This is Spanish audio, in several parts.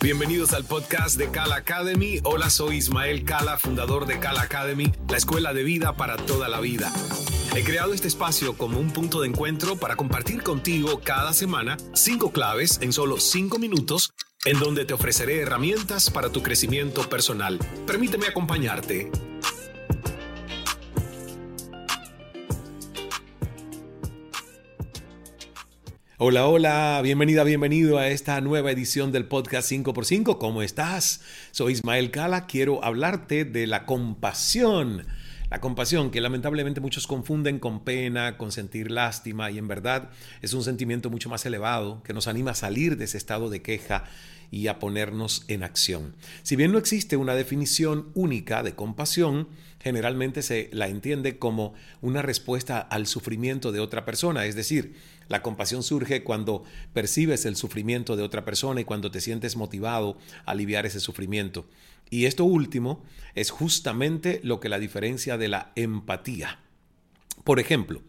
Bienvenidos al podcast de Kala Academy. Hola, soy Ismael Kala, fundador de Kala Academy, la escuela de vida para toda la vida. He creado este espacio como un punto de encuentro para compartir contigo cada semana cinco claves en solo cinco minutos en donde te ofreceré herramientas para tu crecimiento personal. Permíteme acompañarte. Hola, hola, bienvenida, bienvenido a esta nueva edición del podcast 5x5. ¿Cómo estás? Soy Ismael Cala, quiero hablarte de la compasión. La compasión, que lamentablemente muchos confunden con pena, con sentir lástima, y en verdad es un sentimiento mucho más elevado que nos anima a salir de ese estado de queja y a ponernos en acción. Si bien no existe una definición única de compasión, generalmente se la entiende como una respuesta al sufrimiento de otra persona, es decir, la compasión surge cuando percibes el sufrimiento de otra persona y cuando te sientes motivado a aliviar ese sufrimiento. Y esto último es justamente lo que la diferencia de la empatía. Por ejemplo,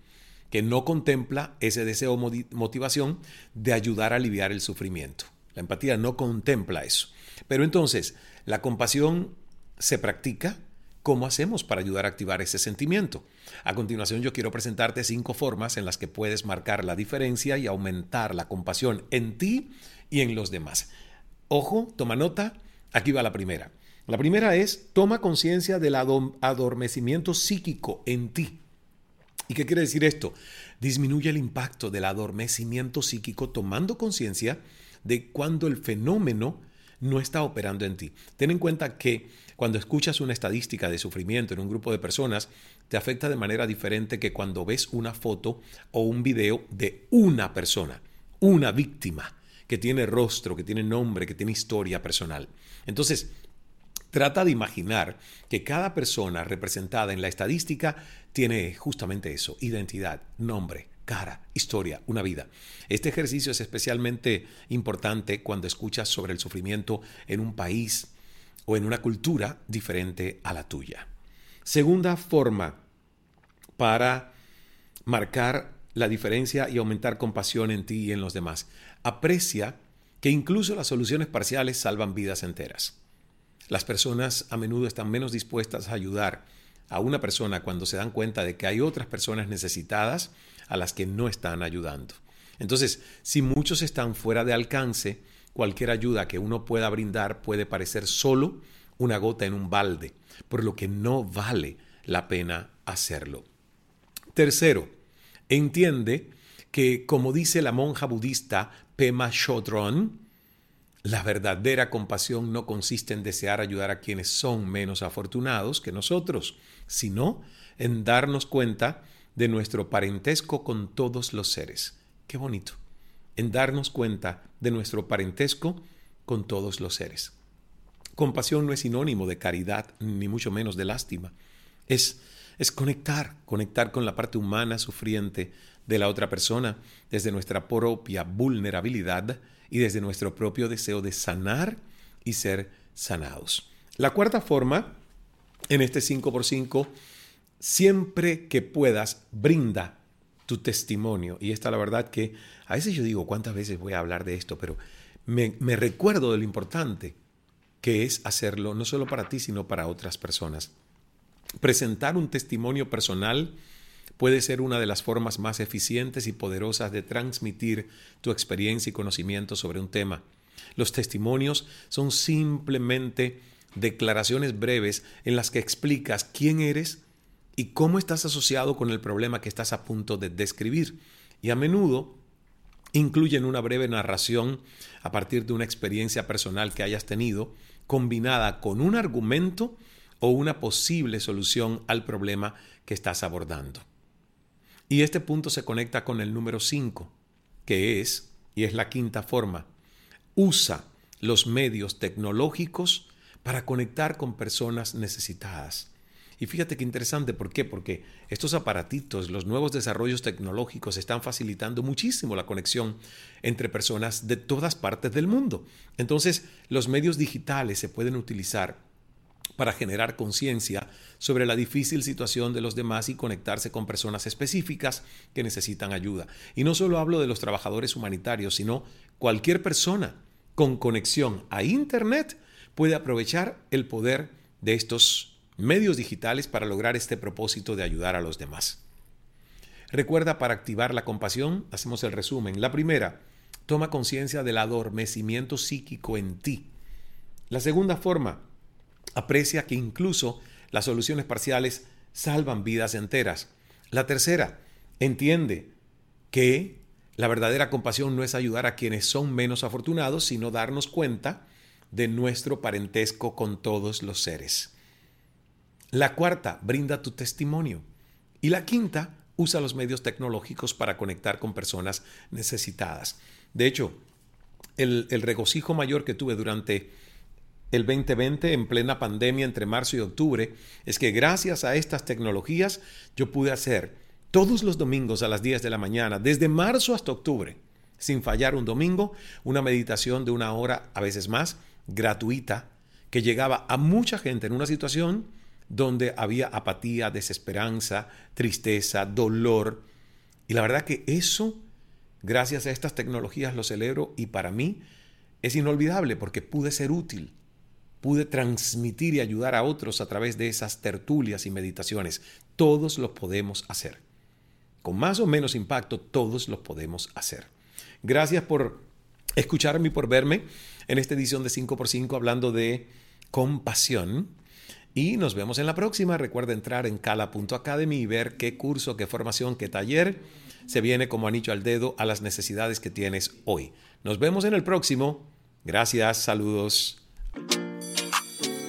que no contempla ese deseo motivación de ayudar a aliviar el sufrimiento. La empatía no contempla eso. Pero entonces, la compasión se practica ¿Cómo hacemos para ayudar a activar ese sentimiento? A continuación yo quiero presentarte cinco formas en las que puedes marcar la diferencia y aumentar la compasión en ti y en los demás. Ojo, toma nota, aquí va la primera. La primera es, toma conciencia del adormecimiento psíquico en ti. ¿Y qué quiere decir esto? Disminuye el impacto del adormecimiento psíquico tomando conciencia de cuando el fenómeno no está operando en ti. Ten en cuenta que cuando escuchas una estadística de sufrimiento en un grupo de personas, te afecta de manera diferente que cuando ves una foto o un video de una persona, una víctima, que tiene rostro, que tiene nombre, que tiene historia personal. Entonces, Trata de imaginar que cada persona representada en la estadística tiene justamente eso, identidad, nombre, cara, historia, una vida. Este ejercicio es especialmente importante cuando escuchas sobre el sufrimiento en un país o en una cultura diferente a la tuya. Segunda forma para marcar la diferencia y aumentar compasión en ti y en los demás. Aprecia que incluso las soluciones parciales salvan vidas enteras. Las personas a menudo están menos dispuestas a ayudar a una persona cuando se dan cuenta de que hay otras personas necesitadas a las que no están ayudando. Entonces, si muchos están fuera de alcance, cualquier ayuda que uno pueda brindar puede parecer solo una gota en un balde, por lo que no vale la pena hacerlo. Tercero, entiende que, como dice la monja budista Pema Chodron, la verdadera compasión no consiste en desear ayudar a quienes son menos afortunados que nosotros, sino en darnos cuenta de nuestro parentesco con todos los seres. Qué bonito. En darnos cuenta de nuestro parentesco con todos los seres. Compasión no es sinónimo de caridad, ni mucho menos de lástima. Es, es conectar, conectar con la parte humana sufriente de la otra persona desde nuestra propia vulnerabilidad y desde nuestro propio deseo de sanar y ser sanados. La cuarta forma, en este 5x5, siempre que puedas, brinda tu testimonio. Y esta la verdad que a veces yo digo, ¿cuántas veces voy a hablar de esto? Pero me, recuerdo de lo importante que es hacerlo no solo para ti, sino para otras personas. Presentar un testimonio personal puede ser una de las formas más eficientes y poderosas de transmitir tu experiencia y conocimiento sobre un tema. Los testimonios son simplemente declaraciones breves en las que explicas quién eres y cómo estás asociado con el problema que estás a punto de describir. Y a menudo incluyen una breve narración a partir de una experiencia personal que hayas tenido, combinada con un argumento o una posible solución al problema que estás abordando. Y este punto se conecta con el número 5, que es, y es la quinta forma, usa los medios tecnológicos para conectar con personas necesitadas. Y fíjate qué interesante, ¿por qué? Porque estos aparatitos, los nuevos desarrollos tecnológicos están facilitando muchísimo la conexión entre personas de todas partes del mundo. Entonces, los medios digitales se pueden utilizar para generar conciencia sobre la difícil situación de los demás y conectarse con personas específicas que necesitan ayuda. Y no solo hablo de los trabajadores humanitarios, sino cualquier persona con conexión a Internet puede aprovechar el poder de estos medios digitales para lograr este propósito de ayudar a los demás. Recuerda, para activar la compasión, hacemos el resumen. La primera, toma conciencia del adormecimiento psíquico en ti. La segunda forma, aprecia que incluso las soluciones parciales salvan vidas enteras. La tercera, entiende que la verdadera compasión no es ayudar a quienes son menos afortunados, sino darnos cuenta de nuestro parentesco con todos los seres. La cuarta, brinda tu testimonio. Y la quinta, usa los medios tecnológicos para conectar con personas necesitadas. De hecho, el, regocijo mayor que tuve durante el 2020 en plena pandemia entre marzo y octubre es que gracias a estas tecnologías yo pude hacer todos los domingos a las 10 de la mañana, desde marzo hasta octubre, sin fallar un domingo, una meditación de una hora, a veces más, gratuita, que llegaba a mucha gente en una situación donde había apatía, desesperanza, tristeza, dolor. Y la verdad que eso, gracias a estas tecnologías, lo celebro y para mí es inolvidable porque pude ser útil, pude transmitir y ayudar a otros a través de esas tertulias y meditaciones. Todos lo podemos hacer. Con más o menos impacto, todos lo podemos hacer. Gracias por escucharme y por verme en esta edición de 5x5 hablando de compasión. Y nos vemos en la próxima. Recuerda entrar en cala.academy y ver qué curso, qué formación, qué taller se viene como anillo al dedo a las necesidades que tienes hoy. Nos vemos en el próximo. Gracias, saludos.